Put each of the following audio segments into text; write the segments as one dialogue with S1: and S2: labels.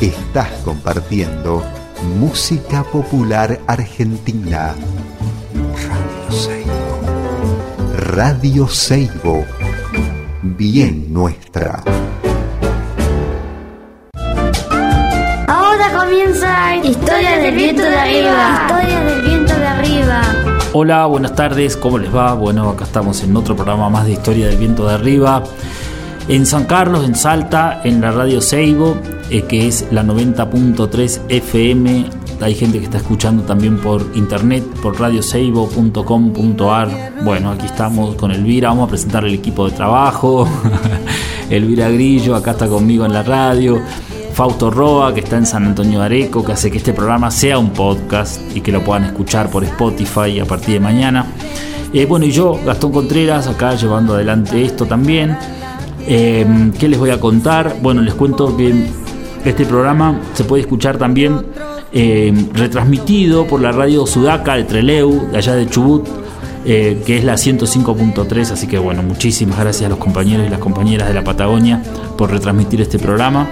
S1: Estás compartiendo música popular argentina. Radio Seibo. Radio Seibo. Bien nuestra.
S2: Ahora comienza Historia del viento de arriba. Historia del viento de arriba.
S3: Hola, buenas tardes, ¿cómo les va? Bueno, acá estamos en otro programa más de Historia del Viento de Arriba. En San Carlos, en Salta, en la radio Seibo, eh, que es la 90.3 FM. Hay gente que está escuchando también por internet, por radioseibo.com.ar. Bueno, aquí estamos con Elvira, vamos a presentar el equipo de trabajo. Elvira Grillo, acá está conmigo en la radio. Fausto Roa, que está en San Antonio de Areco, que hace que este programa sea un podcast y que lo puedan escuchar por Spotify a partir de mañana. Eh, bueno, y yo, Gastón Contreras, acá llevando adelante esto también. Eh, ¿Qué les voy a contar? Bueno, les cuento que este programa se puede escuchar también eh, retransmitido por la radio Sudaca de Treleu, de allá de Chubut, eh, que es la 105.3. Así que bueno, muchísimas gracias a los compañeros y las compañeras de la Patagonia por retransmitir este programa.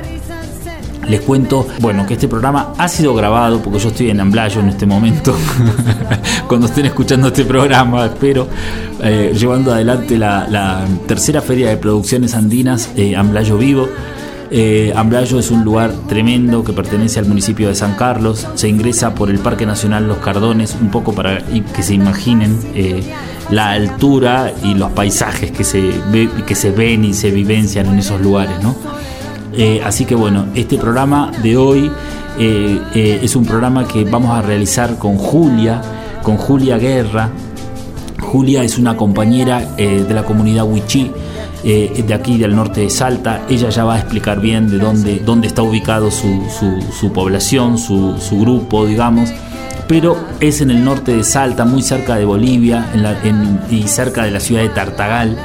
S3: Les cuento, bueno, que este programa ha sido grabado porque yo estoy en Amblayo en este momento, cuando estén escuchando este programa, espero, eh, llevando adelante la, tercera feria de producciones andinas, eh, Amblayo Vivo. Eh, Amblayo es un lugar tremendo que pertenece al municipio de San Carlos. Se ingresa por el Parque Nacional Los Cardones, un poco para que se imaginen eh, la altura y los paisajes que se, ve, que se ven y se vivencian en esos lugares, ¿no? Eh, así que bueno, este programa de hoy eh, eh, es un programa que vamos a realizar con Julia, con Julia Guerra. Julia es una compañera de la comunidad Huichí, de aquí del norte de Salta. Ella ya va a explicar bien de dónde, dónde está ubicado su, su, población, su, su, grupo, digamos. Pero es en el norte de Salta, muy cerca de Bolivia y cerca de la ciudad de Tartagal.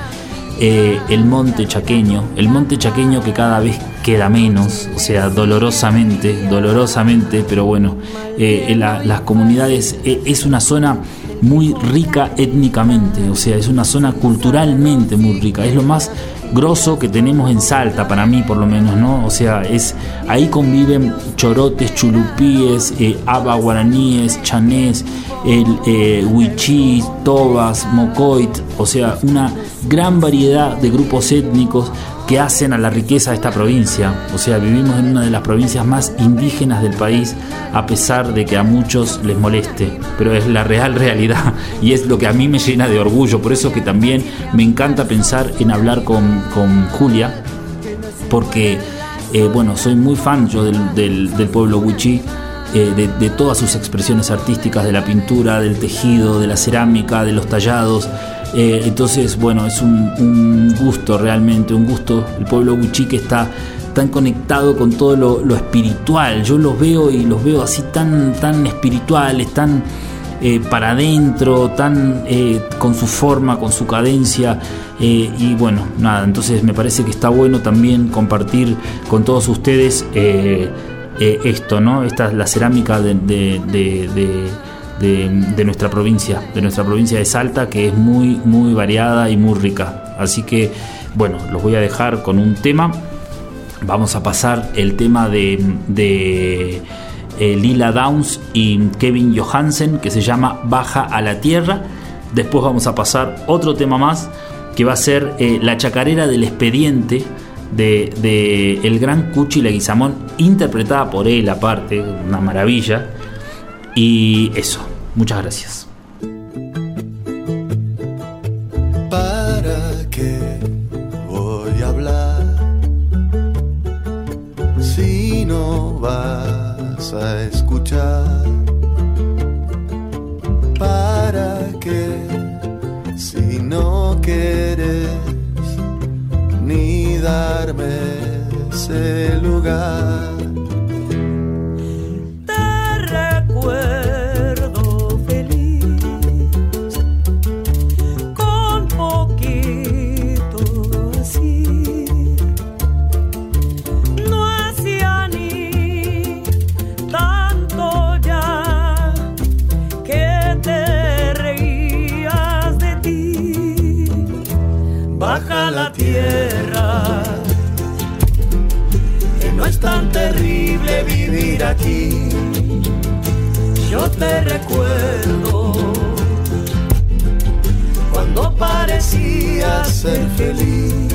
S3: Eh, el monte chaqueño, el monte chaqueño que cada vez queda menos, o sea, dolorosamente, dolorosamente, pero bueno, eh, la, las comunidades eh, es una zona muy rica étnicamente, o sea, es una zona culturalmente muy rica, es lo más grosso que tenemos en Salta, para mí por lo menos, ¿no? O sea, es ahí conviven chorotes, chulupíes, eh, aba guaraníes, chanés, el eh, huichí, tobas, mocoit, o sea, una gran variedad de grupos étnicos que hacen a la riqueza de esta provincia. O sea, vivimos en una de las provincias más indígenas del país, a pesar de que a muchos les moleste, pero es la real realidad y es lo que a mí me llena de orgullo. Por eso que también me encanta pensar en hablar con, con Julia, porque, eh, bueno, soy muy fan yo del, del, del pueblo Huichí. Eh, de, todas sus expresiones artísticas, de la pintura, del tejido, de la cerámica, de los tallados. Eh, entonces, bueno, es un, gusto realmente, un gusto. El pueblo Huichique está tan conectado con todo lo, espiritual. Yo los veo y los veo así tan, tan espirituales, tan eh, para adentro, tan con su forma, con su cadencia. Y bueno, nada, entonces me parece que está bueno también compartir con todos ustedes esto, ¿no? Esta es la cerámica de, de, de nuestra provincia, de nuestra provincia de Salta, que es muy, muy variada y muy rica. Así que, bueno, los voy a dejar con un tema. Vamos a pasar el tema de, de eh, Lila Downs y Kevin Johansen, que se llama Baja a la Tierra. Después vamos a pasar otro tema más, que va a ser eh, La Chacarera del Expediente, de, de, el gran Cuchi Leguizamón, interpretada por él aparte, una maravilla. Y eso, muchas gracias.
S4: ¿Para qué voy a hablar si no vas a escuchar? ¿Para qué si no quieres ni darme ese lugar? Aquí. Yo te recuerdo cuando parecía ser feliz.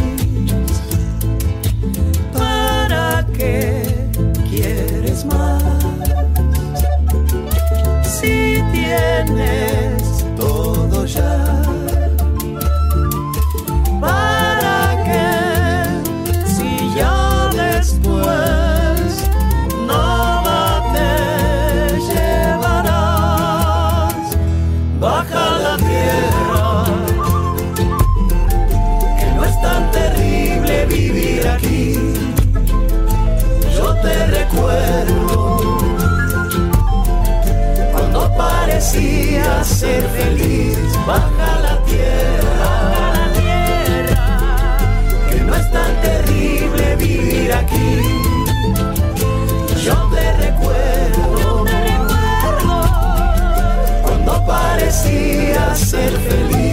S4: Ser feliz. Baja la tierra, que no es tan terrible vivir aquí. Yo te recuerdo, cuando parecía ser feliz.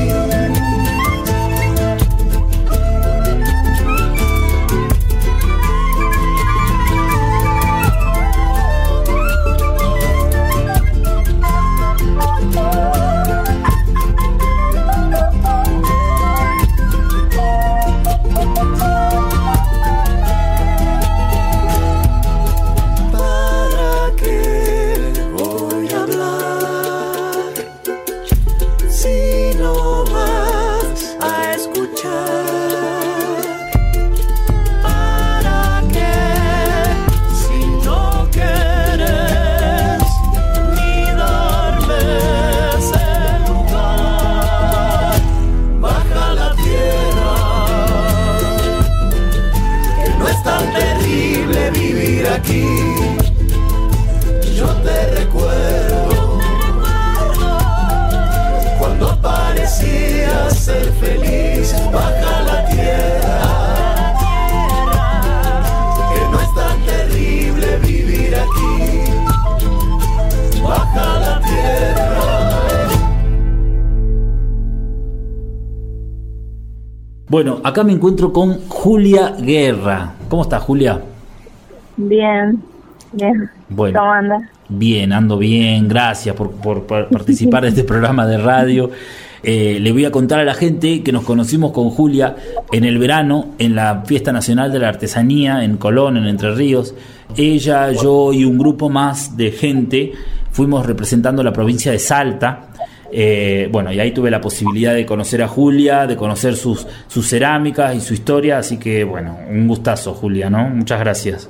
S3: Bueno, acá me encuentro con Julia Guerra. ¿Cómo estás, Julia?
S5: Bien, bien.
S3: Bueno.
S5: ¿Cómo andas?
S3: Bien, ando bien, gracias por, por- por participar de este programa de radio. Eh, le voy a contar a la gente que nos conocimos con Julia en el verano, en la Fiesta Nacional de la Artesanía en Colón, en Entre Ríos. Ella, yo y un grupo más de gente fuimos representando la provincia de Salta. Eh, bueno, y ahí tuve la posibilidad de conocer a Julia, de conocer sus, sus cerámicas y su historia, así que bueno, un gustazo, Julia, ¿no? Muchas gracias.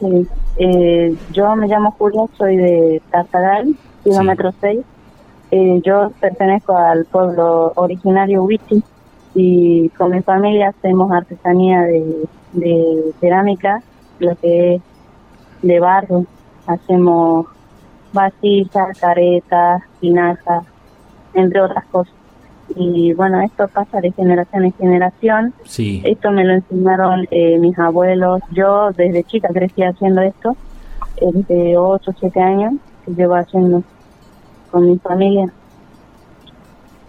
S5: Sí. Eh, yo me llamo Julia, soy de Tartagal, kilómetro 6. Eh, yo pertenezco al pueblo originario Huichi y con mi familia hacemos artesanía de, de cerámica, lo que es de barro. Hacemos vasijas, caretas, tinajas, entre otras cosas. Y bueno, esto pasa de generación en generación.
S3: Sí.
S5: Esto me lo enseñaron eh, mis abuelos. Yo desde chica crecí haciendo esto, eh, desde 8 o 7 años que llevo haciendo con mi familia.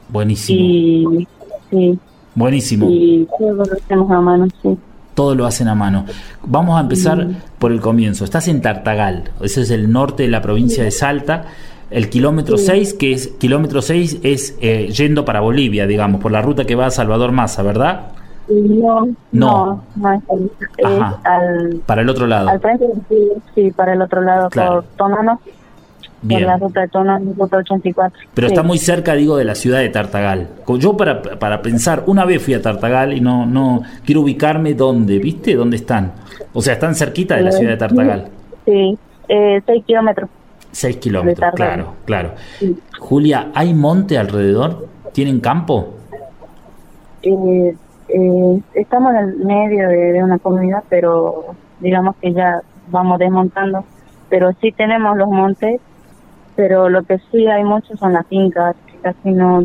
S3: Buenísimo.
S5: Y sí,
S3: Buenísimo.
S5: y todo lo hacemos a mano, sí.
S3: Todo lo hacen a mano. Vamos a empezar por el comienzo. Estás en Tartagal, ese es el norte de la provincia de Salta. El kilómetro 6, que es kilómetro 6 es eh, yendo para Bolivia, digamos, por la ruta que va a Salvador Massa, ¿verdad?
S5: No,
S3: No.
S5: no, no es. Es
S3: Ajá.
S5: al,
S3: Para el otro lado.
S5: al frente, sí, sí, para el otro lado,
S3: Claro.
S5: por
S3: Bien.
S5: la ruta de ruta 84.
S3: Pero
S5: Sí.
S3: está muy cerca, digo, de la ciudad de Tartagal. Yo para, para pensar, una vez fui a Tartagal y no, no quiero ubicarme dónde, ¿viste? ¿Dónde están? O sea, están cerquita de la ciudad de Tartagal.
S5: Sí, eh, 6 kilómetros.
S3: 6 kilómetros, claro, claro.
S5: Sí.
S3: Julia, ¿hay monte alrededor? ¿Tienen campo?
S5: Eh, eh, estamos en el medio de, de una comunidad, pero digamos que ya vamos desmontando. Pero sí tenemos los montes, pero lo que sí hay mucho son las fincas, que casi no...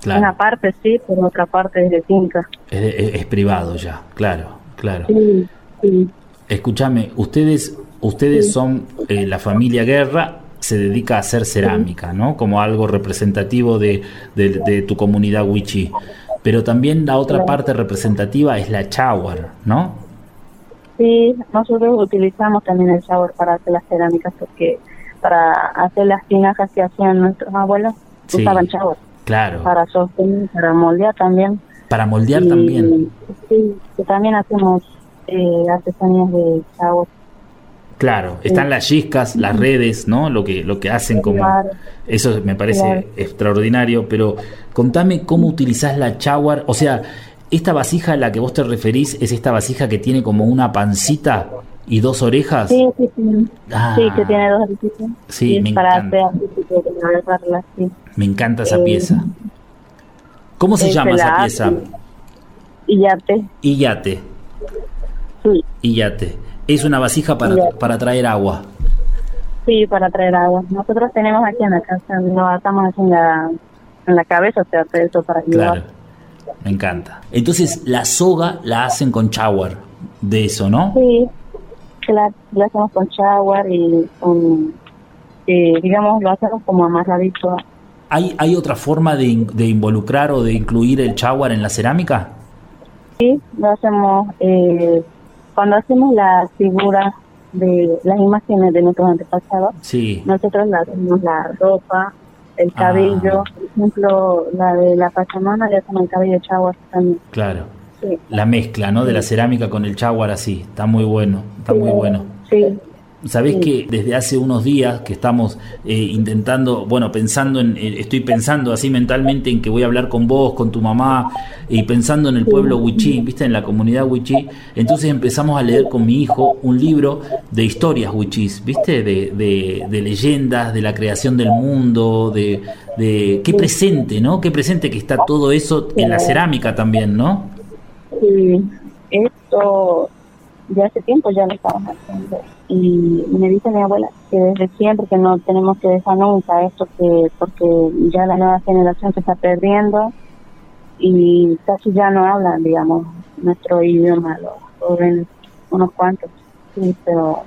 S3: Claro.
S5: Una parte sí, pero otra parte es de finca.
S3: Es, es- es privado ya, claro, claro.
S5: Sí, sí,
S3: Escúchame, ustedes, ustedes son eh, la familia Guerra, se dedica a hacer cerámica, ¿no? Como algo representativo de, de- de tu comunidad wichí. Pero también la otra parte representativa es la cháguar, ¿no?
S5: Sí, nosotros utilizamos también el sabor para hacer las cerámicas porque para hacer las tinajas que hacían nuestros abuelos
S3: Sí.
S5: usaban shower
S3: Claro.
S5: para sostener, para moldear también.
S3: Para moldear
S5: Y,
S3: también.
S5: Sí, que también hacemos eh, artesanías de shower.
S3: Claro. Están las chiscas, las redes, ¿no? Lo que, lo que hacen como.
S5: Claro.
S3: Eso me parece
S5: Claro.
S3: extraordinario, pero contame cómo utilizás la chawar. O sea, esta vasija a la que vos te referís es esta vasija que tiene como una pancita y dos orejas.
S5: Sí, sí, sí.
S3: Ah.
S5: Sí, que tiene dos orificios.
S3: Sí, me
S5: para
S3: encanta.
S5: hacer así.
S3: Me encanta esa
S5: Eh,
S3: pieza. ¿Cómo se
S5: Eh,
S3: llama esa pieza?
S5: hace. Y ya te,
S3: Iyate.
S5: sí,
S3: Iyate. Es una vasija para,
S5: Iyate.
S3: para traer agua.
S5: sí, para traer agua. Nosotros tenemos aquí en la casa, lo atamos así en la, en la cabeza, o sea, eso para
S3: Claro.
S5: llevar.
S3: Me encanta. Entonces, la soga la hacen con chawar. De eso, ¿no?
S5: Sí, la, lo hacemos con shower y con, eh, digamos, lo hacemos como amarradito.
S3: ¿Hay, ¿Hay otra forma de, de involucrar o de incluir el chawar en la cerámica?
S5: Sí, lo hacemos eh, cuando hacemos las figuras de las imágenes de nuestros antepasados.
S3: Sí.
S5: Nosotros le hacemos la ropa, el
S3: Ah.
S5: cabello, por ejemplo, la de la Pachamama le hacemos el cabello shower también.
S3: Claro.
S5: Sí,
S3: La mezcla, ¿no? De la cerámica con el chawar así. Está muy bueno. Está muy bueno.
S5: sí,
S3: Sabés
S5: Sí.
S3: que desde hace unos días que estamos eh, intentando, bueno, pensando en, eh, estoy pensando así mentalmente en que voy a hablar con vos, con tu mamá, y pensando en el pueblo Wichí, viste, en la comunidad Wichí, entonces empezamos a leer con mi hijo un libro de historias Wichís, viste, de, de, de leyendas, de la creación del mundo, de, de qué presente, ¿no? Qué presente que está todo eso en la cerámica también, ¿no?
S5: Y esto ya hace tiempo ya lo estamos haciendo. Y me dice mi abuela que desde siempre que no tenemos que dejar nunca esto, que porque ya la nueva generación se está perdiendo y casi ya no hablan, digamos, nuestro idioma, los jóvenes, unos cuantos, sí, pero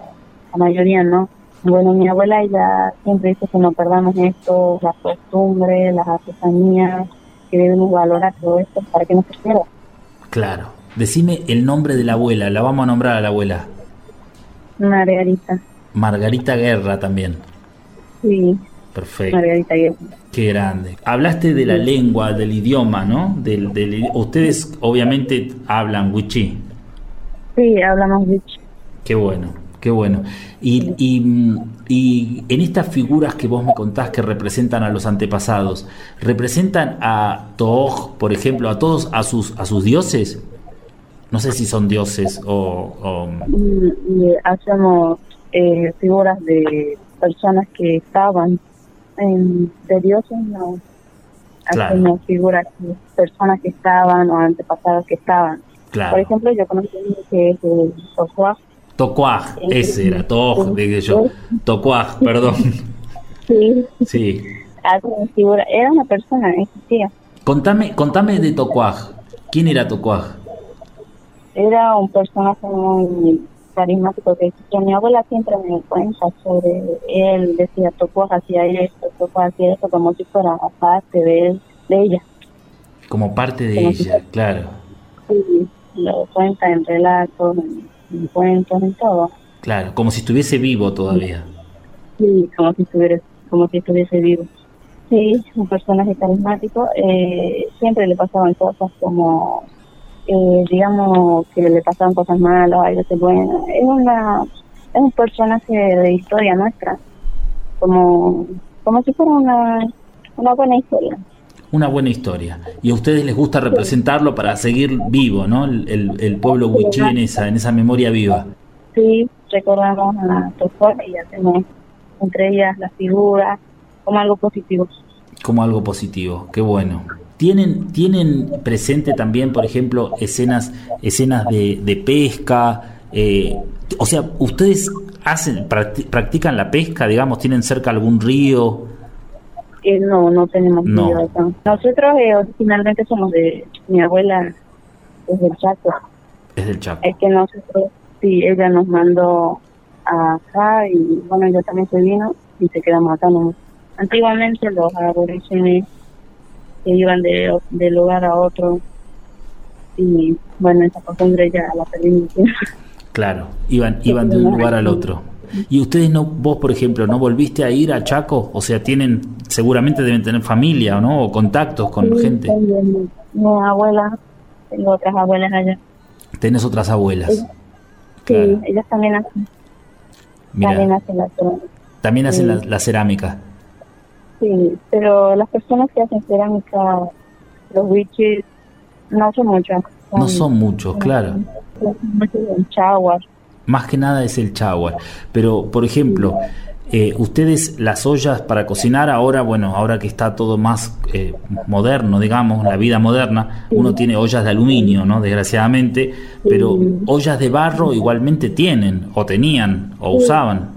S5: la mayoría no. Bueno, mi abuela ella siempre dice que no perdamos esto, las costumbres, las artesanías, que debemos valorar todo esto para que no se pierda.
S3: Claro. Decime el nombre de la abuela, la vamos a nombrar a la abuela.
S5: Margarita,
S3: Margarita Guerra también.
S5: sí,
S3: Perfecto.
S5: Margarita Guerra.
S3: Qué grande. Hablaste de la lengua, del idioma, ¿no? Del, del- ustedes obviamente hablan wichí.
S5: Sí, hablamos bicho.
S3: Qué bueno, qué bueno. Y, y, mm, y en estas figuras que vos me contás que representan a los antepasados, ¿representan a Tooj, por ejemplo, a todos, a sus, a sus dioses? No sé si son dioses o... o-
S5: Y, y hacemos eh, figuras de personas que estaban en, de dioses, no.
S3: Claro.
S5: Hacemos figuras de personas que estaban o antepasados que estaban. Por ejemplo, yo conozco uno que es el Sojuá.
S3: Tocuaj, ese era, Tooj, dije yo. Tocuaj, perdón.
S5: Sí,
S3: Sí.
S5: figura. Era una persona, existía.
S3: Contame, contame de Tocuaj. ¿Quién era Tocuaj?
S5: Era un personaje muy carismático que. Mi abuela siempre me cuenta sobre él. Decía, tocó hacía esto, tocó hacía esto, como si fuera parte de él, de ella.
S3: Como parte de
S5: Como si
S3: ella, claro.
S5: Y lo cuenta en relatos, en, en cuentos, en todo.
S3: Claro, como si estuviese vivo todavía.
S5: Sí, como si estuviera, como si estuviese vivo. Sí, un personaje carismático. Eh, siempre le pasaban cosas como, eh, digamos, que le pasaban cosas malas, algo así buenas. Es una, es un personaje de historia nuestra, como, como si fuera una, una buena historia.
S3: Una buena historia. Y a ustedes les gusta representarlo para seguir vivo, ¿no? El, el- pueblo wichí en esa, en esa memoria viva.
S5: Sí, recordamos a Tocó y hacemos entre ellas las figuras como algo positivo.
S3: Como algo positivo. Qué bueno. ¿Tienen, tienen presente también, por ejemplo, escenas, escenas de, de pesca? Eh, o sea, ¿ustedes hacen, practi- practican la pesca, digamos? ¿Tienen cerca algún río?
S5: Eh, no, no tenemos
S3: No.
S5: río acá. Nosotros eh, originalmente somos de mi abuela, es del Chaco.
S3: Es del Chaco.
S5: Es que nosotros, sí, ella nos mandó acá y bueno, yo también soy vino y se quedamos acá. ¿no? Antiguamente los aborígenes se iban de, de lugar a otro y bueno, esa costumbre ya la perdimos.
S3: Claro, iban, iban de un lugar al otro. Y ustedes no, vos por ejemplo, ¿no volviste a ir a Chaco? O sea, tienen, seguramente deben tener familia, ¿no? O contactos con
S5: Sí,
S3: gente.
S5: tengo Mi, abuela, tengo otras abuelas allá.
S3: Tenés otras abuelas.
S5: Sí,
S3: Claro.
S5: ellas también hacen, también hacen la cerámica.
S3: también hacen
S5: sí.
S3: la, la cerámica.
S5: Sí, pero las personas que hacen cerámica, los witches, no son muchos.
S3: No son muchos, claro.
S5: muchos en Chaguas.
S3: Más que nada es el chagua. Pero, por ejemplo, eh, ustedes las ollas para cocinar ahora, bueno, ahora que está todo más eh, moderno, digamos, la vida moderna, uno tiene ollas de aluminio, ¿no? Desgraciadamente, pero ollas de barro igualmente tienen, o tenían, o usaban,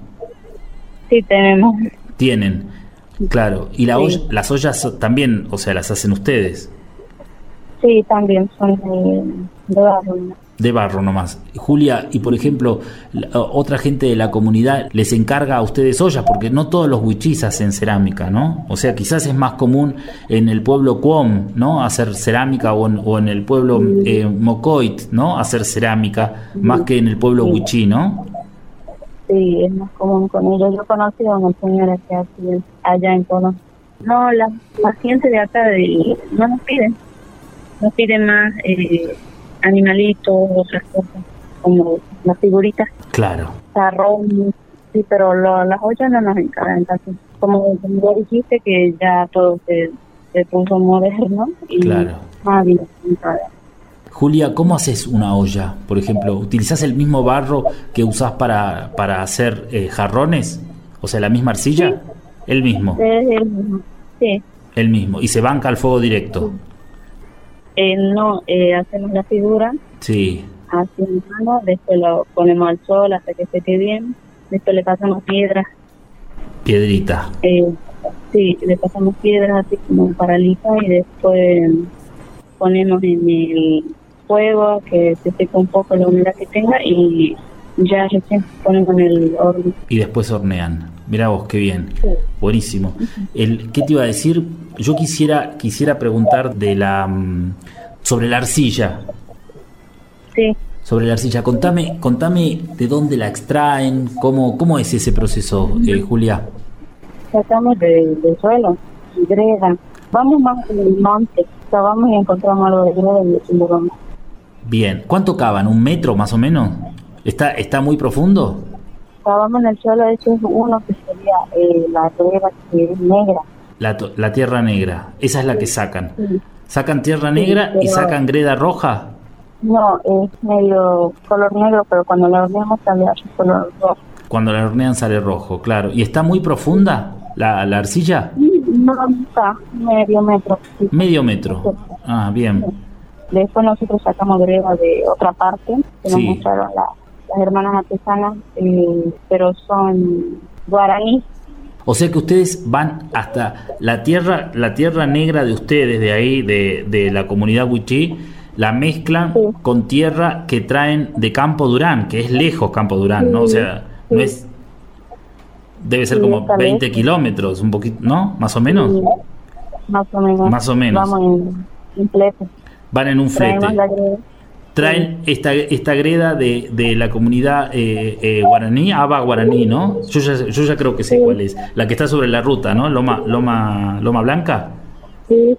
S5: Sí, tenemos.
S3: tienen, claro. Y la
S5: Sí.
S3: olla- las ollas también, o sea, las hacen ustedes,
S5: Sí, también son de, de barro.
S3: De barro nomás. Julia, y por ejemplo, la- otra gente de la comunidad les encarga a ustedes ollas, porque no todos los huichis hacen cerámica, ¿no? O sea, quizás es más común en el pueblo Cuom, ¿no? Hacer cerámica, o en, o en el pueblo eh, Mocoit, ¿no? Hacer cerámica, más que en el pueblo huichí, ¿no?
S5: Sí, es más común con ellos. Yo conocí a una señora que hacía allá en Cono. No, la, la gente de acá de, no nos piden. Nos piden más eh, animalitos, otras cosas, como las figuritas,
S3: Claro,
S5: tarrón. Sí, pero lo- las ollas no nos encargan casi. Como ya dijiste que ya todo se, se puso moderno y
S3: Claro.
S5: nadie nos encarga.
S3: Julia, ¿cómo haces una olla? Por ejemplo, ¿utilizás el mismo barro que usás para, para hacer eh, jarrones? O sea, la misma arcilla. El mismo,
S5: Es el mismo. Sí.
S3: el mismo. Y se banca al fuego directo.
S5: Eh, no, eh, hacemos la figura.
S3: Sí,
S5: así en mano, después lo ponemos al sol hasta que se quede bien, después le pasamos piedras,
S3: piedrita.
S5: eh, sí, le pasamos piedras así como paraliza y después ponemos en el fuego que se seca un poco la humedad que tenga y ya recién ponemos en el horno.
S3: y después hornean. Mirá vos, qué bien. Buenísimo. El, ¿Qué te iba a decir? Yo quisiera, quisiera preguntar de la mm, sobre la arcilla.
S5: Sí,
S3: Sobre la arcilla. Contame, contame de dónde la extraen, cómo, cómo es ese proceso, eh, Julia.
S5: sacamos de- del suelo, greda. Vamos más en el monte, vamos y encontramos algo de greda y vamos.
S3: Bien. ¿Cuánto cavan? ¿Un metro más o menos? ¿Está, está muy profundo?
S5: Estábamos en el suelo, ese es uno que sería eh, la greda que es negra.
S3: La, la tierra negra. Esa es la que sacan.
S5: Sí.
S3: ¿Sacan tierra negra y
S5: pero-
S3: sacan greda roja?
S5: No, es medio color negro, pero cuando lo horneamos sale color rojo.
S3: Cuando la hornean sale rojo, claro. ¿Y está muy profunda la, la arcilla?
S5: No está, medio metro. sí.
S3: Medio metro. Ah, bien.
S5: Después nosotros sacamos greda de otra parte, que nos
S3: Sí.
S5: mostraron la- las hermanas artesanas, eh, pero son guaraní.
S3: O sea que ustedes van hasta la tierra, la tierra negra de ustedes, de ahí, de, de la comunidad Wichí, la mezclan
S5: Sí.
S3: con tierra que traen de Campo Durán, que es lejos Campo Durán, ¿no? O sea, no es. Debe ser como
S5: está
S3: 20
S5: lejos.
S3: kilómetros, un poquito, ¿no? Más o menos.
S5: más o menos.
S3: Más o menos.
S5: Vamos en, en flete.
S3: Van en un flete.
S5: La.
S3: Traen esta, esta greda de, de la comunidad eh, eh, guaraní, Aba Guaraní, ¿no? Yo ya, yo ya creo que sé
S5: Sí.
S3: cuál es. La que está sobre la ruta, ¿no? Loma, Loma, Loma Blanca.
S5: Sí,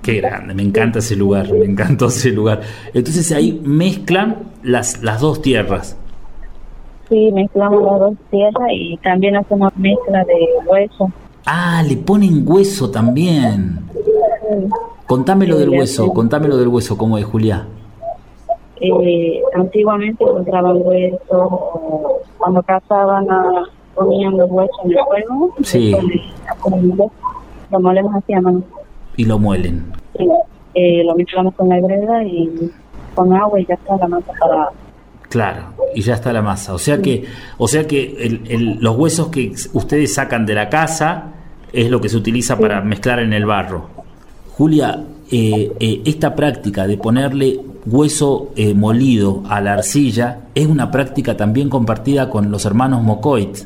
S3: Qué grande, me encanta ese lugar, me encantó ese lugar. Entonces ahí mezclan las, las dos tierras.
S5: sí, mezclamos las dos tierras y también hacemos mezcla de hueso.
S3: Ah, le ponen hueso también. Contame lo
S5: Sí,
S3: del hueso,
S5: hacen.
S3: contame lo del hueso, ¿cómo es, Julia?
S5: Eh, antiguamente encontraban huesos, o cuando cazaban a- ponían los huesos en el fuego,
S3: Sí.
S5: después le- lo molemos así a mano.
S3: Y lo muelen.
S5: Sí, eh, lo mezclamos con la greda y con agua y ya está la masa para
S3: Claro, y ya está la masa. O sea que, o sea que el- el- los huesos que ustedes sacan de la casa es lo que se utiliza para mezclar en el barro. Julia, eh, eh, esta práctica de ponerle hueso eh, molido a la arcilla es una práctica también compartida con los hermanos Mocoit,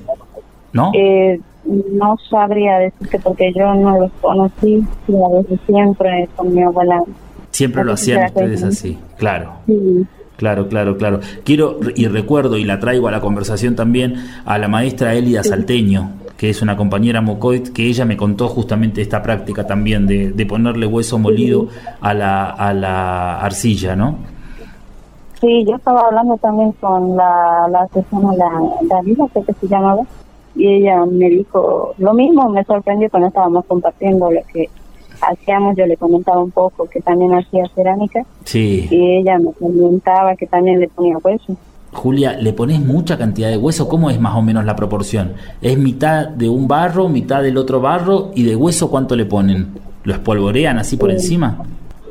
S3: ¿no?
S5: Eh, no sabría decirte porque yo no los conocí, y a veces siempre con mi abuela.
S3: Siempre lo hacían ustedes así, claro.
S5: Sí,
S3: Claro, claro, claro. Quiero y recuerdo y la traigo a la conversación también a la maestra Elida Salteño, que es una compañera mocoit, que ella me contó justamente esta práctica también de, de ponerle hueso molido a la, a la arcilla, ¿no?
S5: Sí, yo estaba hablando también con la, la asesora, la que se llamaba, y ella me dijo lo mismo, me sorprendió cuando estábamos compartiendo lo que hacíamos, yo le comentaba un poco que también hacía cerámica,
S3: Sí.
S5: y ella me comentaba que también le ponía hueso.
S3: Julia, ¿le pones mucha cantidad de hueso? ¿Cómo es más o menos la proporción? ¿Es mitad de un barro, mitad del otro barro? ¿Y de hueso cuánto le ponen? ¿Lo espolvorean así por
S5: Sí.
S3: encima?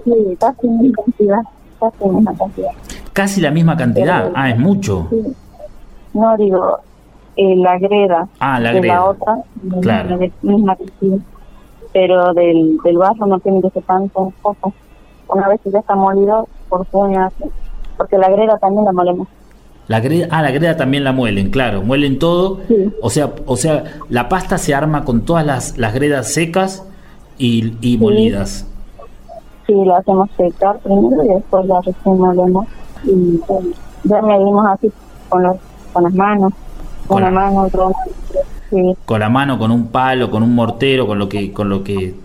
S5: Sí, casi una cantidad, casi una cantidad.
S3: Casi la misma cantidad. Ah, es mucho.
S5: Sí. No digo, eh, la greda
S3: Ah, la
S5: de
S3: greda.
S5: la otra,
S3: Claro.
S5: la de- misma cantidad. pero del, del barro no tiene que ser tanto poco. Una vez que ya está molido, por puñas, porque la greda también la molemos.
S3: La greda, ah, la greda también la muelen, claro, muelen todo.
S5: Sí.
S3: O sea, o sea, la pasta se arma con todas las, las gredas secas y, y molidas.
S5: Sí, la hacemos secar primero y después la recién molemos. Y bueno, ya medimos así con, los, con las manos,
S3: Con la-
S5: mano, otra mano. Sí,
S3: Con la mano, con un palo, con un mortero, con lo que, con lo que,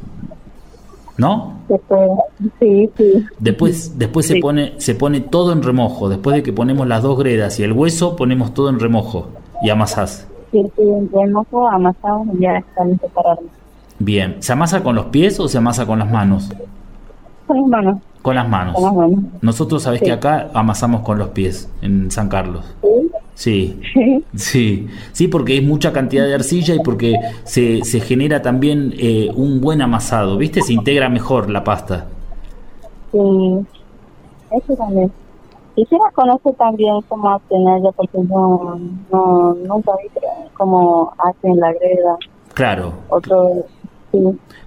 S3: ¿no?
S5: después, sí, sí.
S3: Después, después se pone, se pone todo en remojo. Después de que ponemos las dos gredas y el hueso, ponemos todo en remojo y amasás.
S5: Sí, sí, remojo, amasado y ya está listo para.
S3: Bien. ¿Se amasa con los pies o se amasa con las manos?
S5: Con las manos,
S3: Con las manos.
S5: con las manos.
S3: Nosotros sabés que acá amasamos con los pies en San Carlos. Sí.
S5: Sí,
S3: Sí, sí, porque es mucha cantidad de arcilla y porque se, se genera también eh, un buen amasado, ¿viste? Se integra mejor la pasta.
S5: sí, eso también. Quisiera conocer también cómo hacen allá, porque yo no, nunca vi cómo hacen la greda.
S3: Claro.
S5: Otro, sí,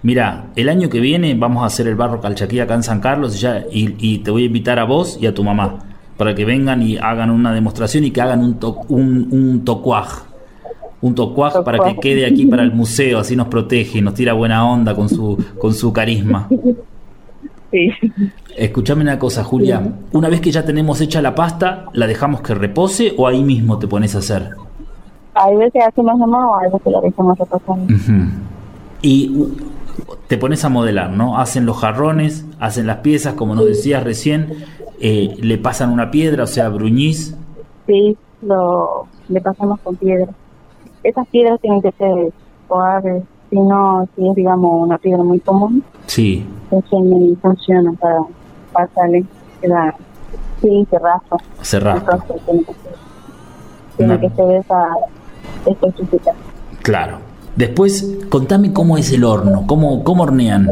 S3: Mira, el año que viene vamos a hacer el barro calchaquí acá en San Carlos y, ya, y, y te voy a invitar a vos y a tu mamá para que vengan y hagan una demostración y que hagan un, to- un, un tocuaj. Un tocuaj para que quede aquí para el museo, así nos protege y nos tira buena onda con su, con su carisma.
S5: sí.
S3: Escuchame una cosa, Julia. Una vez que ya tenemos hecha la pasta, ¿la dejamos que repose o ahí mismo te pones a hacer?
S5: Hay veces hacemos nomás o hay veces lo dejamos repasando.
S3: Ujú. Y te pones a modelar, ¿no? Hacen los jarrones, hacen las piezas, como nos decías recién, eh, le pasan una piedra, o sea, bruñís.
S5: Sí, lo, le pasamos con piedra. Esas piedras tienen que ser suaves, si no, si es, digamos, una piedra muy común,
S3: Sí,
S5: entonces funciona para pasarle, queda, sí, se raspa.
S3: se raspa.
S5: Entonces tiene que ser, tiene que ser esa específica.
S3: Claro. Después, contame cómo es el horno, cómo, cómo hornean.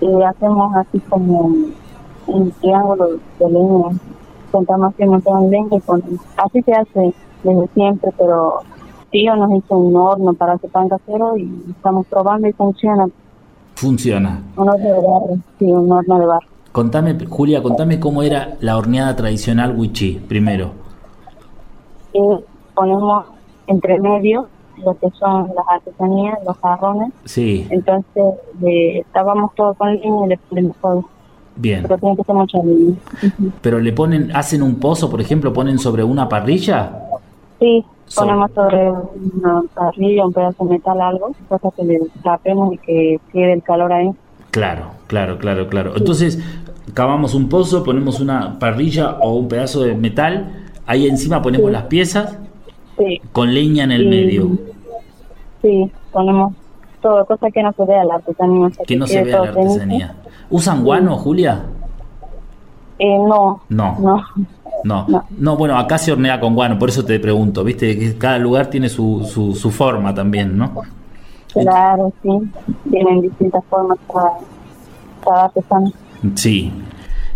S5: Y hacemos así como un triángulo de leña, contamos que leña y ponemos. Así se hace desde siempre, pero tío nos hizo un horno para hacer pan casero y estamos probando y funciona.
S3: Funciona.
S5: Un horno de barro, sí, un horno de barro.
S3: Contame, Julia, contame cómo era la horneada tradicional wichí, primero.
S5: Y ponemos entre medio lo que son las artesanías, los jarrones.
S3: Sí,
S5: Entonces, le estábamos todo con leña y le ponemos todo.
S3: Bien.
S5: Pero tiene que ser mucha leña.
S3: Pero le ponen, hacen un pozo, por ejemplo, ponen sobre una parrilla.
S5: Sí,
S3: Sobre-
S5: ponemos sobre una parrilla, un pedazo de metal, algo, cosa que le tapemos y que quede el calor ahí.
S3: Claro, claro, claro, claro. Entonces, cavamos un pozo, ponemos una parrilla o un pedazo de metal, ahí encima ponemos
S5: Sí.
S3: las piezas
S5: Sí,
S3: con leña en el medio,
S5: sí, ponemos todo, cosa que no se vea la artesanía. sea,
S3: que no se vea la artesanía. ¿Usan guano, Julia?
S5: Eh, no,
S3: No.
S5: no,
S3: No,
S5: No.
S3: no, bueno, acá se hornea con guano, por eso te pregunto, viste que cada lugar tiene su, su, su forma también, ¿no?
S5: claro, sí, tienen distintas formas cada, cada artesano.
S3: Sí.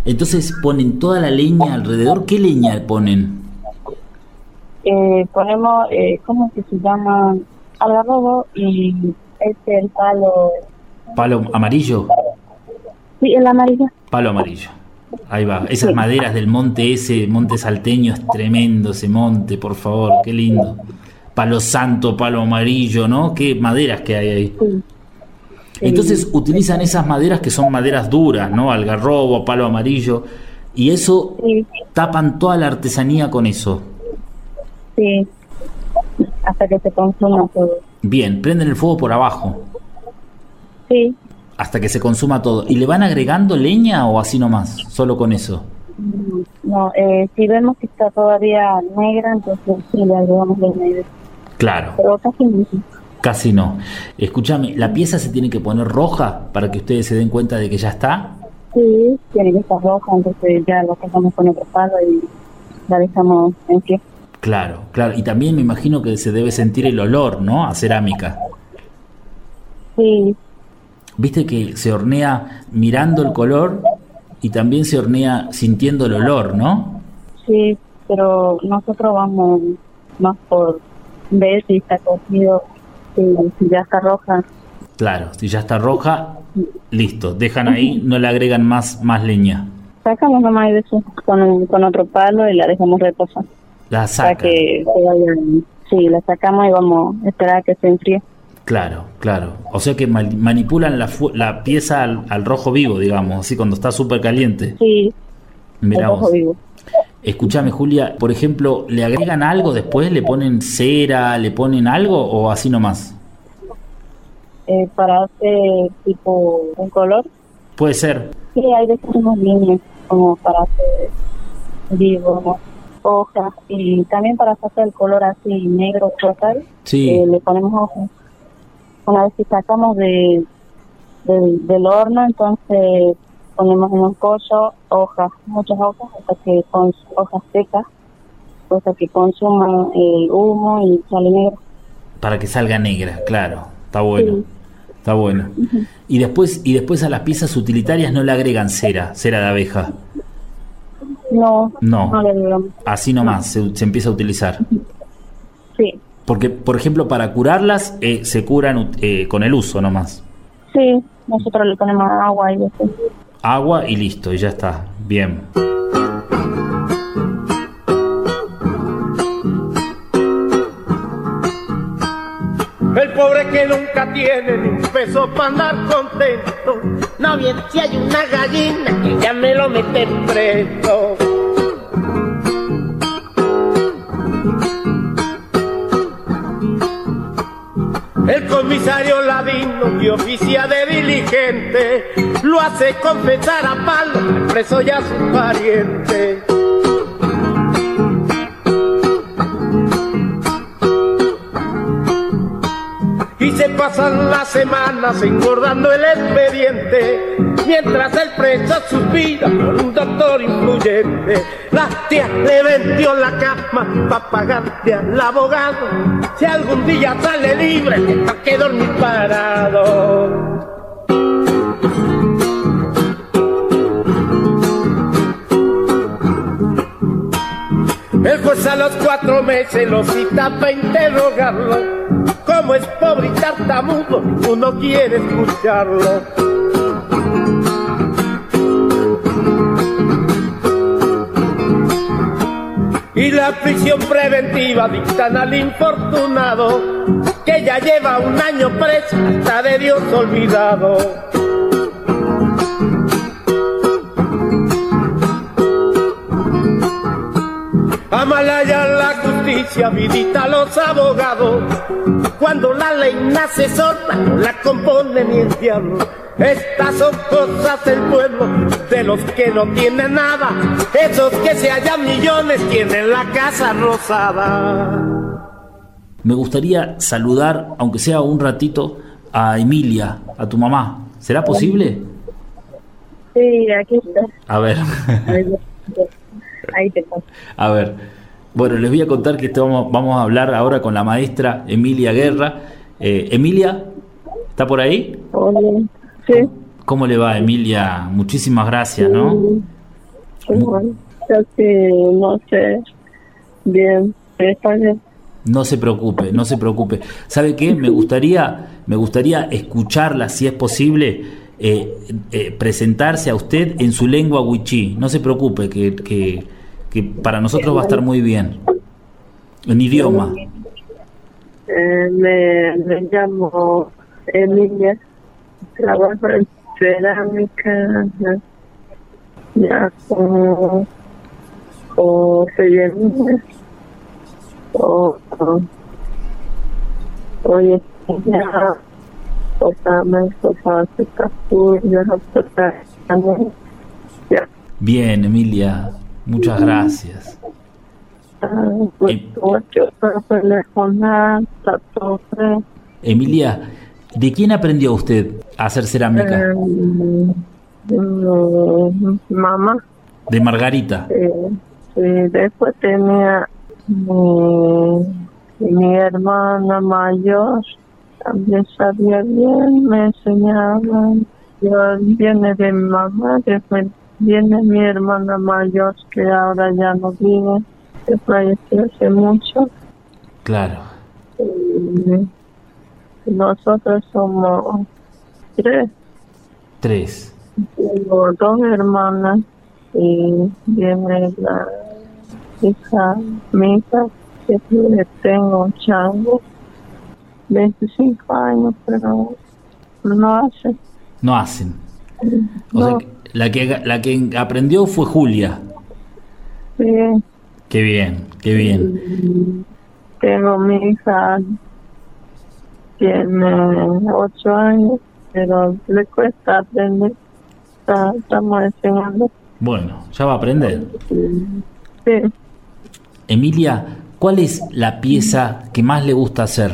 S3: Entonces ponen toda la leña alrededor, ¿qué leña ponen?
S5: Eh, ponemos, eh, ¿cómo que se llama? Algarrobo y este, el palo,
S3: Palo amarillo,
S5: sí, el amarillo.
S3: palo amarillo. Ahí va, esas
S5: Sí.
S3: maderas del monte ese, monte salteño, es tremendo ese monte, por favor, qué lindo. Palo santo, palo amarillo, ¿no? Qué maderas que hay ahí.
S5: Sí.
S3: Entonces utilizan esas maderas que son maderas duras, ¿no? Algarrobo, palo amarillo. Y eso
S5: Sí,
S3: tapan toda la artesanía con eso.
S5: sí, hasta que se consuma todo.
S3: Bien, prenden el fuego por abajo
S5: Sí,
S3: hasta que se consuma todo. ¿Y le van agregando leña o así nomás? Solo con eso.
S5: no, eh, si vemos que está todavía negra, entonces sí le agregamos medio,
S3: Claro,
S5: pero casi no.
S3: casi no. Escúchame, ¿la pieza se tiene que poner roja para que ustedes se den cuenta de que ya está?
S5: Sí, tiene que estar roja, entonces ya lo sacamos con otro palo y la dejamos en pie.
S3: Claro, claro. Y también me imagino que se debe sentir el olor, ¿no? A cerámica.
S5: Sí,
S3: Viste que se hornea mirando el color y también se hornea sintiendo el olor, ¿no?
S5: sí, pero nosotros vamos más por ver si está cocido, si, ya está roja.
S3: Claro, si ya está roja, listo. Dejan ahí, no le agregan más, más leña.
S5: Sacamos nomás de eso con, un- con otro palo y la dejamos reposar.
S3: La
S5: Para
S3: sacan.
S5: que se vaya. Sí, la sacamos y vamos a esperar a que se enfríe.
S3: Claro, claro. O sea que manipulan la, fu- la pieza al, al rojo vivo, digamos, así cuando está súper caliente.
S5: Sí,
S3: Mirá
S5: rojo vivo.
S3: Escúchame, Julia, por ejemplo, ¿le agregan algo después? ¿Le ponen cera? ¿Le ponen algo o así nomás?
S5: Eh, para hacer tipo un color.
S3: Puede ser.
S5: Sí, hay veces unos líneas como para hacer digo, hojas y también para hacer el color así negro total.
S3: Sí.
S5: eh, le ponemos hojas. Una vez que sacamos de, del- del horno, entonces ponemos en un pollo hojas, muchas hojas, hasta que con hojas secas, cosa que consuman el humo y sale negro.
S3: Para que salga negra, claro. Está bueno.
S5: Sí.
S3: Está bueno. Y después, y después a las piezas utilitarias no le agregan cera, cera de abeja.
S5: No,
S3: No.
S5: no le agregamos.
S3: Así nomás se, se empieza a utilizar.
S5: Sí,
S3: Porque, por ejemplo, para curarlas eh, se curan eh, con el uso nomás.
S5: sí, nosotros le ponemos agua y eso.
S3: Agua y listo, y ya está. Bien.
S6: El pobre que nunca tiene ni un peso para andar contento. No bien si hay una gallina que ya me lo meten preso. El comisario ladino que oficia de diligente lo hace confesar a palo al preso y a su pariente. Se pasan las semanas engordando el expediente mientras el preso suspira por un doctor influyente la tía le vendió la cama para pagarle al abogado si algún día sale libre para que dormir parado El juez a los cuatro meses lo cita para interrogarlo. Como es pobre y tartamudo, uno quiere escucharlo. Y la prisión preventiva dictan al infortunado que ya lleva un año preso, hasta de Dios olvidado. Amalaya la justicia, vidita a los abogados. Cuando la ley nace sorda, no la compone ni el diablo. Estas son cosas del pueblo, de los que no tienen nada. Esos que se hallan millones tienen la casa rosada.
S3: Me gustaría saludar, aunque sea un ratito, a Emilia, a tu mamá. ¿Será posible?
S5: Sí, aquí está.
S3: A ver,
S5: Ahí, ahí te
S3: a ver. Bueno, les voy a contar que estamos, vamos a hablar ahora con la maestra Emilia Guerra. Eh, Emilia, ¿está por ahí?
S5: Hola. Sí,
S3: ¿Cómo le va, Emilia? Muchísimas gracias, ¿no?
S5: bueno, que no sé bien, está bien.
S3: No se preocupe, no se preocupe. ¿Sabe qué? Me gustaría, me gustaría escucharla, si es posible, eh, eh, presentarse a usted en su lengua wichí. No se preocupe, que, que, que para nosotros va a estar muy bien. En idioma.
S5: Eh, me, me llamo Emilia, trabajo en cerámica.
S7: ya como, o o, o, ya, o ya.
S3: Bien, Emilia, muchas gracias. Em-. Emilia, ¿de quién aprendió usted a hacer cerámica?
S7: Eh, mm, mamá,
S3: De Margarita.
S7: eh, sí, después tenía mi, hermana mayor, también sabía bien, me enseñaban. Yo viene de mi mamá, después viene mi hermana mayor que ahora ya no vive, que falleció hace mucho.
S3: Claro.
S7: Y nosotros somos tres.
S3: Tres.
S7: Tengo dos hermanas y viene la hija, mi hija, que le tengo un chango, 25 años, pero no hace.
S3: No hacen. O sea, que la que, la que aprendió fue Julia.
S7: Sí,
S3: Qué bien, qué bien.
S7: tengo mi hija, tiene 8 años, pero le cuesta aprender. Está- Estamos enseñando.
S3: Bueno, ya va a aprender.
S7: Sí.
S3: Emilia, ¿cuál es la pieza que más le gusta hacer?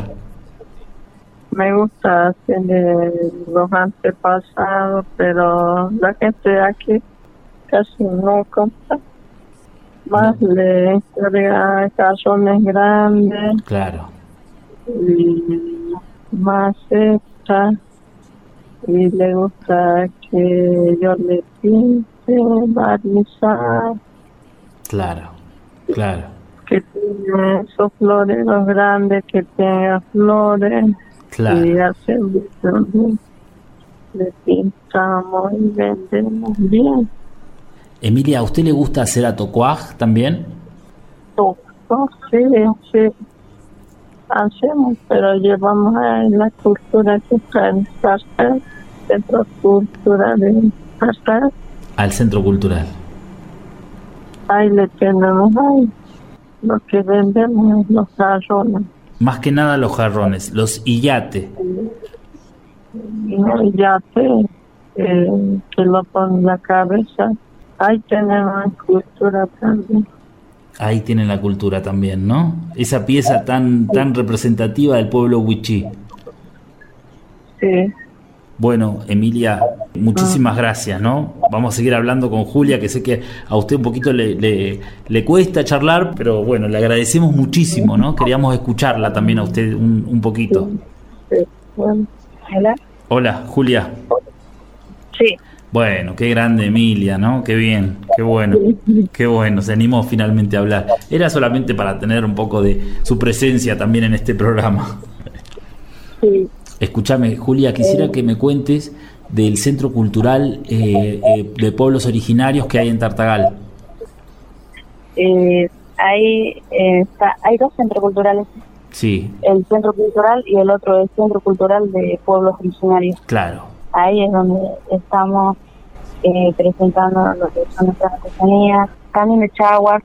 S7: Me gusta eh, los antepasados, pero la gente de aquí casi no compra. Más le entrega cajones grandes
S3: Claro,
S7: y macetas. Y le gusta que yo le pinte, barnizar,
S3: claro, claro,
S7: que tenga esos floreros grandes, que tenga flores. Y
S3: claro.
S7: hacemos también. Le pintamos y vendemos bien.
S3: Emilia, ¿a usted le gusta hacer atocuaj también?
S7: Todo, sí, sí. Hacemos, pero llevamos a la cultura que está en Centro Cultural de.
S3: Al centro cultural.
S7: Ahí le tenemos ahí. Lo que vendemos es los jarrones.
S3: Más que nada los jarrones, los iyate.
S7: Y no, y ya te, eh, que lo pone en la cabeza. Ahí tenemos cultura también.
S3: Ahí tienen la cultura también, ¿no? Esa pieza tan, tan representativa del pueblo wichí.
S7: Sí.
S3: Bueno, Emilia, muchísimas gracias, ¿no? Vamos a seguir hablando con Julia, que sé que a usted un poquito le, le, le cuesta charlar, pero bueno, le agradecemos muchísimo, ¿no? Queríamos escucharla también a usted un, un poquito.
S7: Hola.
S3: Hola, Julia.
S7: Sí.
S3: Bueno, qué grande Emilia, ¿no? Qué bien, qué bueno, qué bueno, se animó finalmente a hablar. Era solamente para tener un poco de su presencia también en este programa.
S7: Sí.
S3: Escúchame, Julia, quisiera que me cuentes del Centro Cultural eh, eh, de Pueblos Originarios que hay en Tartagal.
S5: Eh, hay, eh, está- hay dos centros culturales,
S3: Sí,
S5: el Centro Cultural y el otro es Centro Cultural de Pueblos Originarios.
S3: claro,
S5: Ahí es donde estamos eh, presentando lo que son nuestras artesanías, también de Chaguar.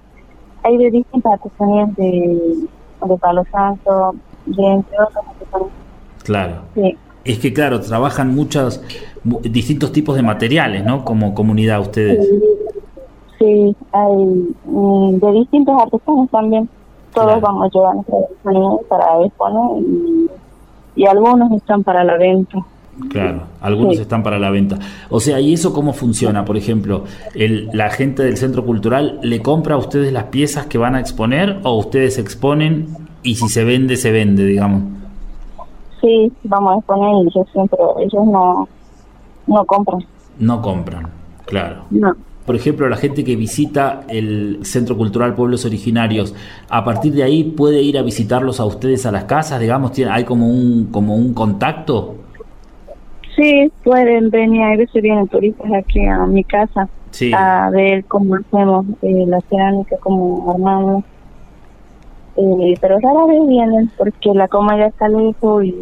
S5: Hay de distintas artesanías de, de Palo Santo, de entre otras artesanías.
S3: Claro.
S5: Sí.
S3: Es que, claro, trabajan muchos, mu- distintos tipos de materiales, ¿no? Como comunidad ustedes.
S5: Sí, hay mm, de distintos artesanos también. Todos
S3: Claro.
S5: vamos a llevar artesanía para exponer y, y algunos están para la venta.
S3: Claro, algunos
S5: Sí.
S3: están para la venta. O sea, ¿y eso cómo funciona? Por ejemplo, el, ¿la gente del centro cultural le compra a ustedes las piezas que van a exponer o ustedes exponen y si se vende, se vende, digamos?
S5: Sí, vamos a exponer ellos siempre, ellos no, no compran.
S3: No compran, claro.
S5: No.
S3: Por ejemplo, la gente que visita el Centro Cultural Pueblos Originarios, a partir de ahí puede ir a visitarlos a ustedes a las casas, digamos, hay como un como un contacto.
S5: Sí, pueden venir, a veces vienen turistas aquí a mi casa
S3: Sí.
S5: a ver cómo hacemos eh, la cerámica, cómo armamos. Eh, pero rara vez vienen porque la coma ya está lejos y,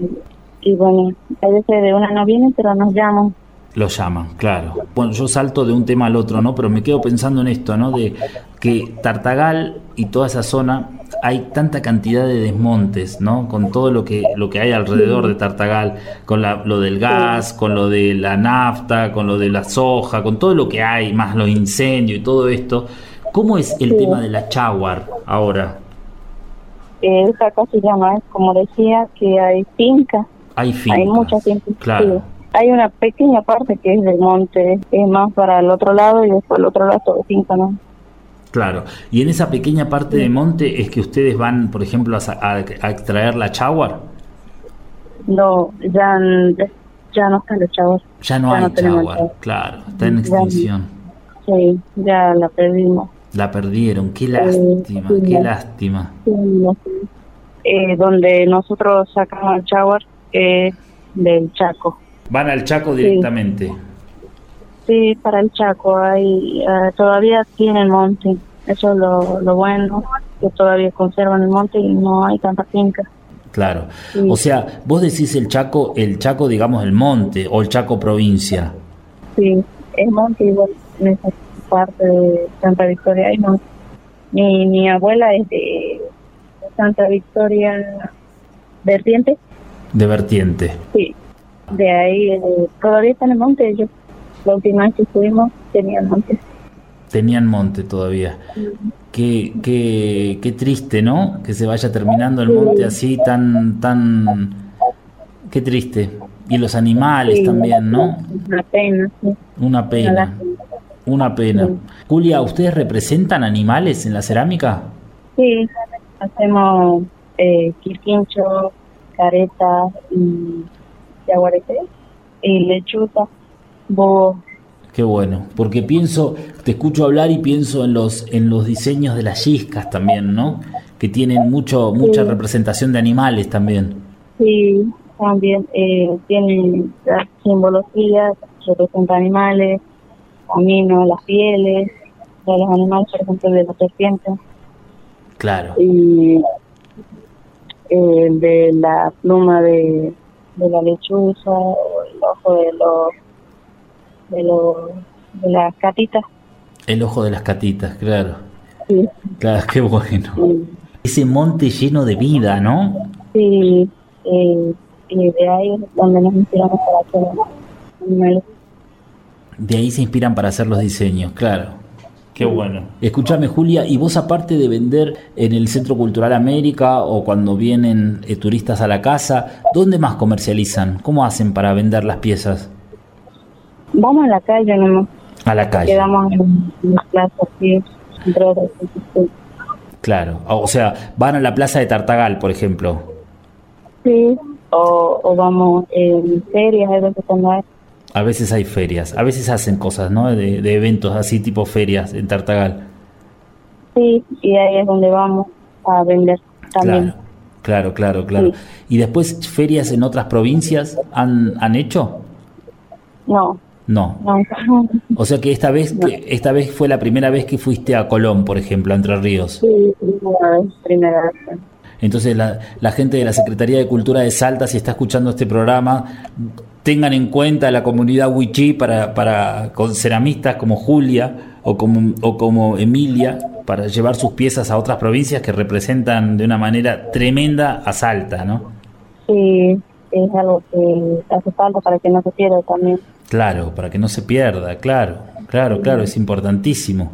S5: y bueno, a veces de una no vienen, pero nos llaman.
S3: Lo llaman, claro. Bueno, yo salto de un tema al otro, ¿no? Pero me quedo pensando en esto, ¿no? De que Tartagal y toda esa zona hay tanta cantidad de desmontes, ¿no? Con todo lo que lo que hay alrededor de Tartagal, con la, lo del gas, con lo de la nafta, con lo de la soja, con todo lo que hay, más los incendios y todo esto. ¿Cómo es el tema de la chaguar ahora?
S5: Eh, acá se llama, como decía, que hay fincas.
S3: Hay fincas.
S5: Hay muchas fincas.
S3: Claro.
S5: sí. Hay una pequeña parte que es del monte, es más para el otro lado y después el otro lado todo finca, ¿no?
S3: Claro. Y en esa pequeña parte de monte es que ustedes van, por ejemplo, a, a- a extraer la chaguar.
S5: No, ya, ya no está el chavo.
S3: Ya no
S5: Ya
S3: hay
S5: no
S3: chaguar,
S5: chaguar.
S3: claro, está en
S5: Ya-
S3: extinción.
S5: Sí, ya la perdimos.
S3: La perdieron, qué lástima, qué lástima.
S5: Eh, donde nosotros sacamos el shower es del Chaco.
S3: Van al Chaco directamente.
S5: Sí, para el Chaco hay eh, todavía tienen monte. Eso es lo, lo bueno, que todavía conservan el monte y no hay tanta finca.
S3: Claro.
S5: Sí.
S3: O sea, vos decís el Chaco, el Chaco, digamos, el monte o el Chaco provincia.
S5: Sí, es monte igual parte de Santa Victoria monte. Mi, mi abuela es de Santa Victoria Vertiente.
S3: De vertiente.
S5: Sí, de ahí eh, todavía está en el monte. Yo, la última vez que estuvimos tenía el monte.
S3: Tenían monte todavía. Qué, qué, qué triste, ¿no? Que se vaya terminando el monte así, tan, tan... Qué triste. Y los animales
S5: Sí.
S3: también, ¿no?
S5: Una pena, sí.
S3: Una pena. Una pena.
S5: Sí.
S3: Julia, ¿ustedes representan animales en la cerámica?
S5: Sí, hacemos eh, quirquincho, careta y yaguareté y lechuza, bobo.
S3: Qué bueno, porque pienso, te escucho hablar y pienso en los en los diseños de las yiscas también, ¿no? Que tienen mucho mucha
S5: Sí.
S3: representación de animales también.
S5: Sí, también eh, tienen la simbología, representa animales, caminos, las pieles de los animales, por ejemplo, de la serpiente
S3: Claro.
S5: y eh, de la pluma de, de la lechuza o el ojo de los de los de las catitas.
S3: El ojo de las catitas, claro.
S5: Sí,
S3: Claro, qué bueno.
S5: sí,
S3: Ese monte lleno de vida, ¿no?
S5: sí, eh, y de ahí es donde nos inspiramos para hacer animales.
S3: De ahí se inspiran para hacer los diseños, claro. Qué bueno. Escúchame, Julia, y vos aparte de vender en el Centro Cultural América o cuando vienen eh, turistas a la casa, ¿dónde más comercializan? ¿Cómo hacen para vender las piezas?
S5: Vamos a la calle, no
S3: A la calle.
S5: quedamos en, en las plazas, sí.
S3: Claro. O sea, van a la plaza de Tartagal, por ejemplo.
S5: Sí, o, o vamos en ferias, hay.
S3: A veces hay ferias, a veces hacen cosas, ¿no? De, de eventos así tipo ferias en Tartagal.
S5: Sí, y ahí es donde vamos a vender también.
S3: Claro, claro, claro, claro.
S5: Sí.
S3: ¿Y después ferias en otras provincias han, han hecho?
S5: No,
S3: No.
S5: no,
S3: O sea que esta vez, esta vez fue la primera vez que fuiste a Colón, por ejemplo, a Entre Ríos.
S5: sí, primera vez, primera vez.
S3: Entonces la, la gente de la Secretaría de Cultura de Salta, si está escuchando este programa, tengan en cuenta la comunidad Wichí para, para con ceramistas como Julia o como, o como Emilia para llevar sus piezas a otras provincias que representan de una manera tremenda a Salta, ¿no?
S5: Sí, es algo que hace falta para que no se pierda también.
S3: Claro, para que no se pierda, claro, claro, claro, es importantísimo.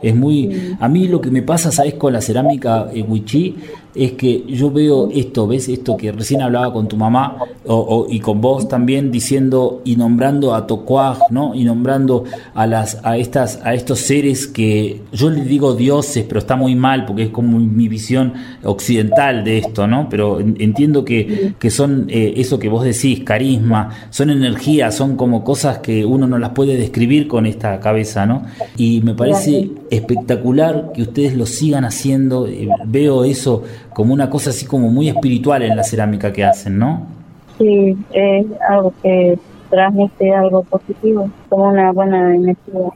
S3: Es muy, a mí lo que me pasa, sabes, con la cerámica eh, Wichí, es que yo veo esto, ves esto que recién hablaba con tu mamá o, y con vos también diciendo y nombrando a Tocuaj, ¿no? Y nombrando a las, a estas, a estos seres que yo les digo dioses, pero está muy mal porque es como mi visión occidental de esto, ¿no? Pero en- entiendo que, que son eh, eso que vos decís, carisma, son energía, son como cosas que uno no las puede describir con esta cabeza, ¿no? Y me parece espectacular que ustedes lo sigan haciendo, eh, veo eso como una cosa así como muy espiritual en la cerámica que hacen, ¿no?
S5: Sí, es algo que transmite algo positivo, como una buena energía.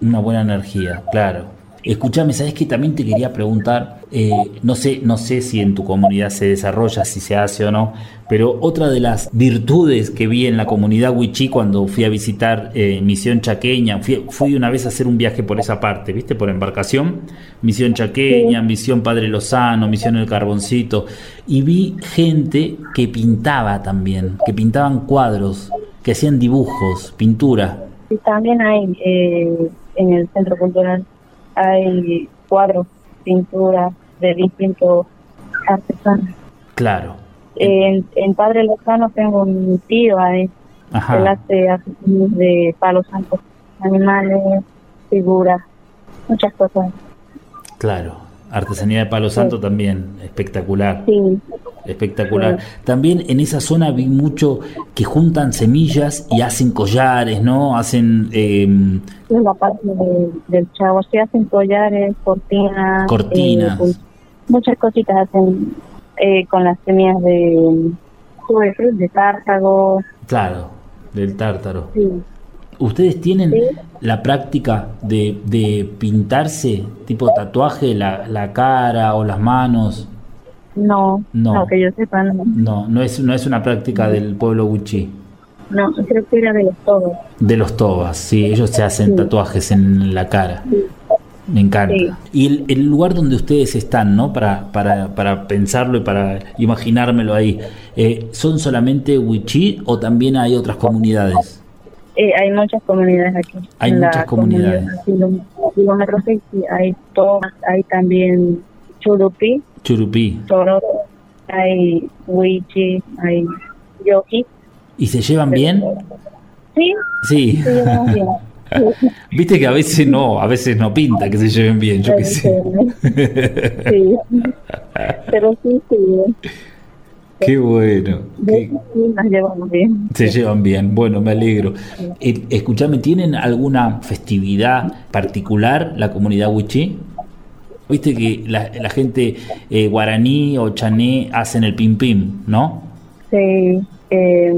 S3: Una buena energía, claro. Escúchame, ¿sabes que también te quería preguntar? Eh, no sé, no sé si en tu comunidad se desarrolla, si se hace o no, pero otra de las virtudes que vi en la comunidad Huichí cuando fui a visitar eh, Misión Chaqueña, fui, una vez a hacer un viaje por esa parte, ¿viste? Por embarcación, Misión Chaqueña, Misión Padre Lozano, Misión El Carboncito, y vi gente que pintaba también, que pintaban cuadros, que hacían dibujos, pintura.
S5: Y también hay eh, en el Centro Cultural hay cuadros, pinturas de distintos artesanos.
S3: Claro.
S5: En, en Padre Lozano tengo un tío ahí, Ajá. él hace de palos santos, animales, figuras, muchas cosas.
S3: Claro, artesanía de palo santo también, espectacular. Sí. Espectacular. También en esa zona vi mucho que juntan semillas y hacen collares, ¿no? Hacen... Eh,
S5: en la parte del chavo, sí hacen collares, cortinas.
S3: Cortinas. Eh, pues,
S5: muchas cositas hacen eh, con las semillas de, de tártago.
S3: Claro, del tártaro. Sí. ¿Ustedes tienen la práctica de, de, pintarse, tipo tatuaje, la, la cara o las manos?
S5: No, no, que yo sepa, no.
S3: No, no es, no es una práctica del pueblo Gucci.
S5: No, creo que era de los tobas.
S3: De los tobas, sí, ellos se hacen tatuajes en la cara. Me encanta. Y el, lugar donde ustedes están, ¿no? Para, para, para pensarlo y para imaginármelo ahí, eh, ¿son solamente Wichí o también hay otras comunidades?
S5: Eh, hay muchas comunidades aquí.
S3: Hay muchas comunidades.
S5: Kilómetros hay todas, hay también Churupi.
S3: Churupi.
S5: hay Wichi, hay Yoki.
S3: ¿Y se llevan bien?
S5: Sí.
S3: Sí. Viste que a veces no, a veces no pinta que se lleven bien, yo qué sé.
S5: Sí. Pero sí, sí.
S3: Qué bueno.
S5: Nos llevamos bien.
S3: Se llevan bien, bueno, me alegro. Eh, escúchame, ¿tienen alguna festividad particular la comunidad Wichi? Viste que la, gente eh, guaraní o chané hacen el pim pim, ¿no?
S5: Sí, eh,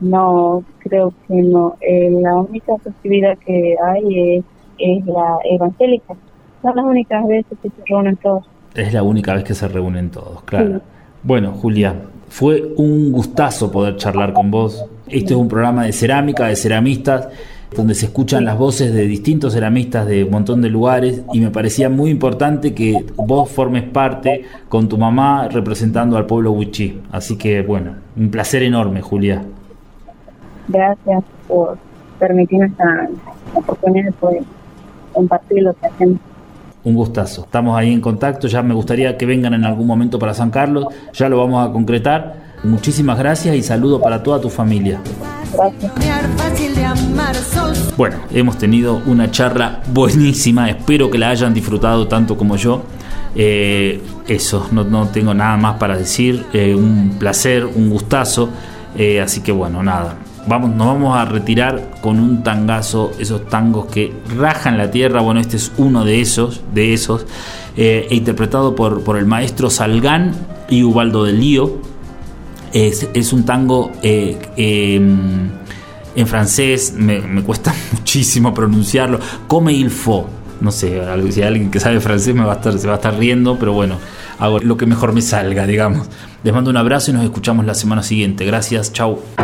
S5: no, creo que no. Eh, la única festividad que hay es, la evangélica. Son las únicas veces que se reúnen todos.
S3: Es la única vez que se reúnen todos, claro. Bueno, Julia, fue un gustazo poder charlar con vos. Este es un programa de cerámica, de ceramistas donde se escuchan las voces de distintos ceramistas de un montón de lugares y me parecía muy importante que vos formes parte con tu mamá representando al pueblo Wichí. Así que bueno, un placer enorme, Julia.
S5: Gracias por permitirme esta oportunidad de poder compartir lo que hacemos.
S3: Un gustazo. Estamos ahí en contacto. Ya me gustaría que vengan en algún momento para San Carlos. Ya lo vamos a concretar. Muchísimas gracias y saludo para toda tu familia. Bueno, hemos tenido una charla buenísima, espero que la hayan disfrutado tanto como yo. Eh, eso, no, tengo nada más para decir, eh, un placer, un gustazo, eh, así que bueno, nada, vamos, nos vamos a retirar con un tangazo, esos tangos que rajan la tierra, bueno, este es uno de esos, de esos, e interpretado por, por el maestro Salgán y Ubaldo del Lío, es, un tango em, en francés, me, cuesta muchísimo pronunciarlo. Come il faut. No sé, si alguien que sabe francés me va a estar, se va a estar riendo, pero bueno, hago lo que mejor me salga, digamos. Les mando un abrazo y nos escuchamos la semana siguiente. Gracias, chao.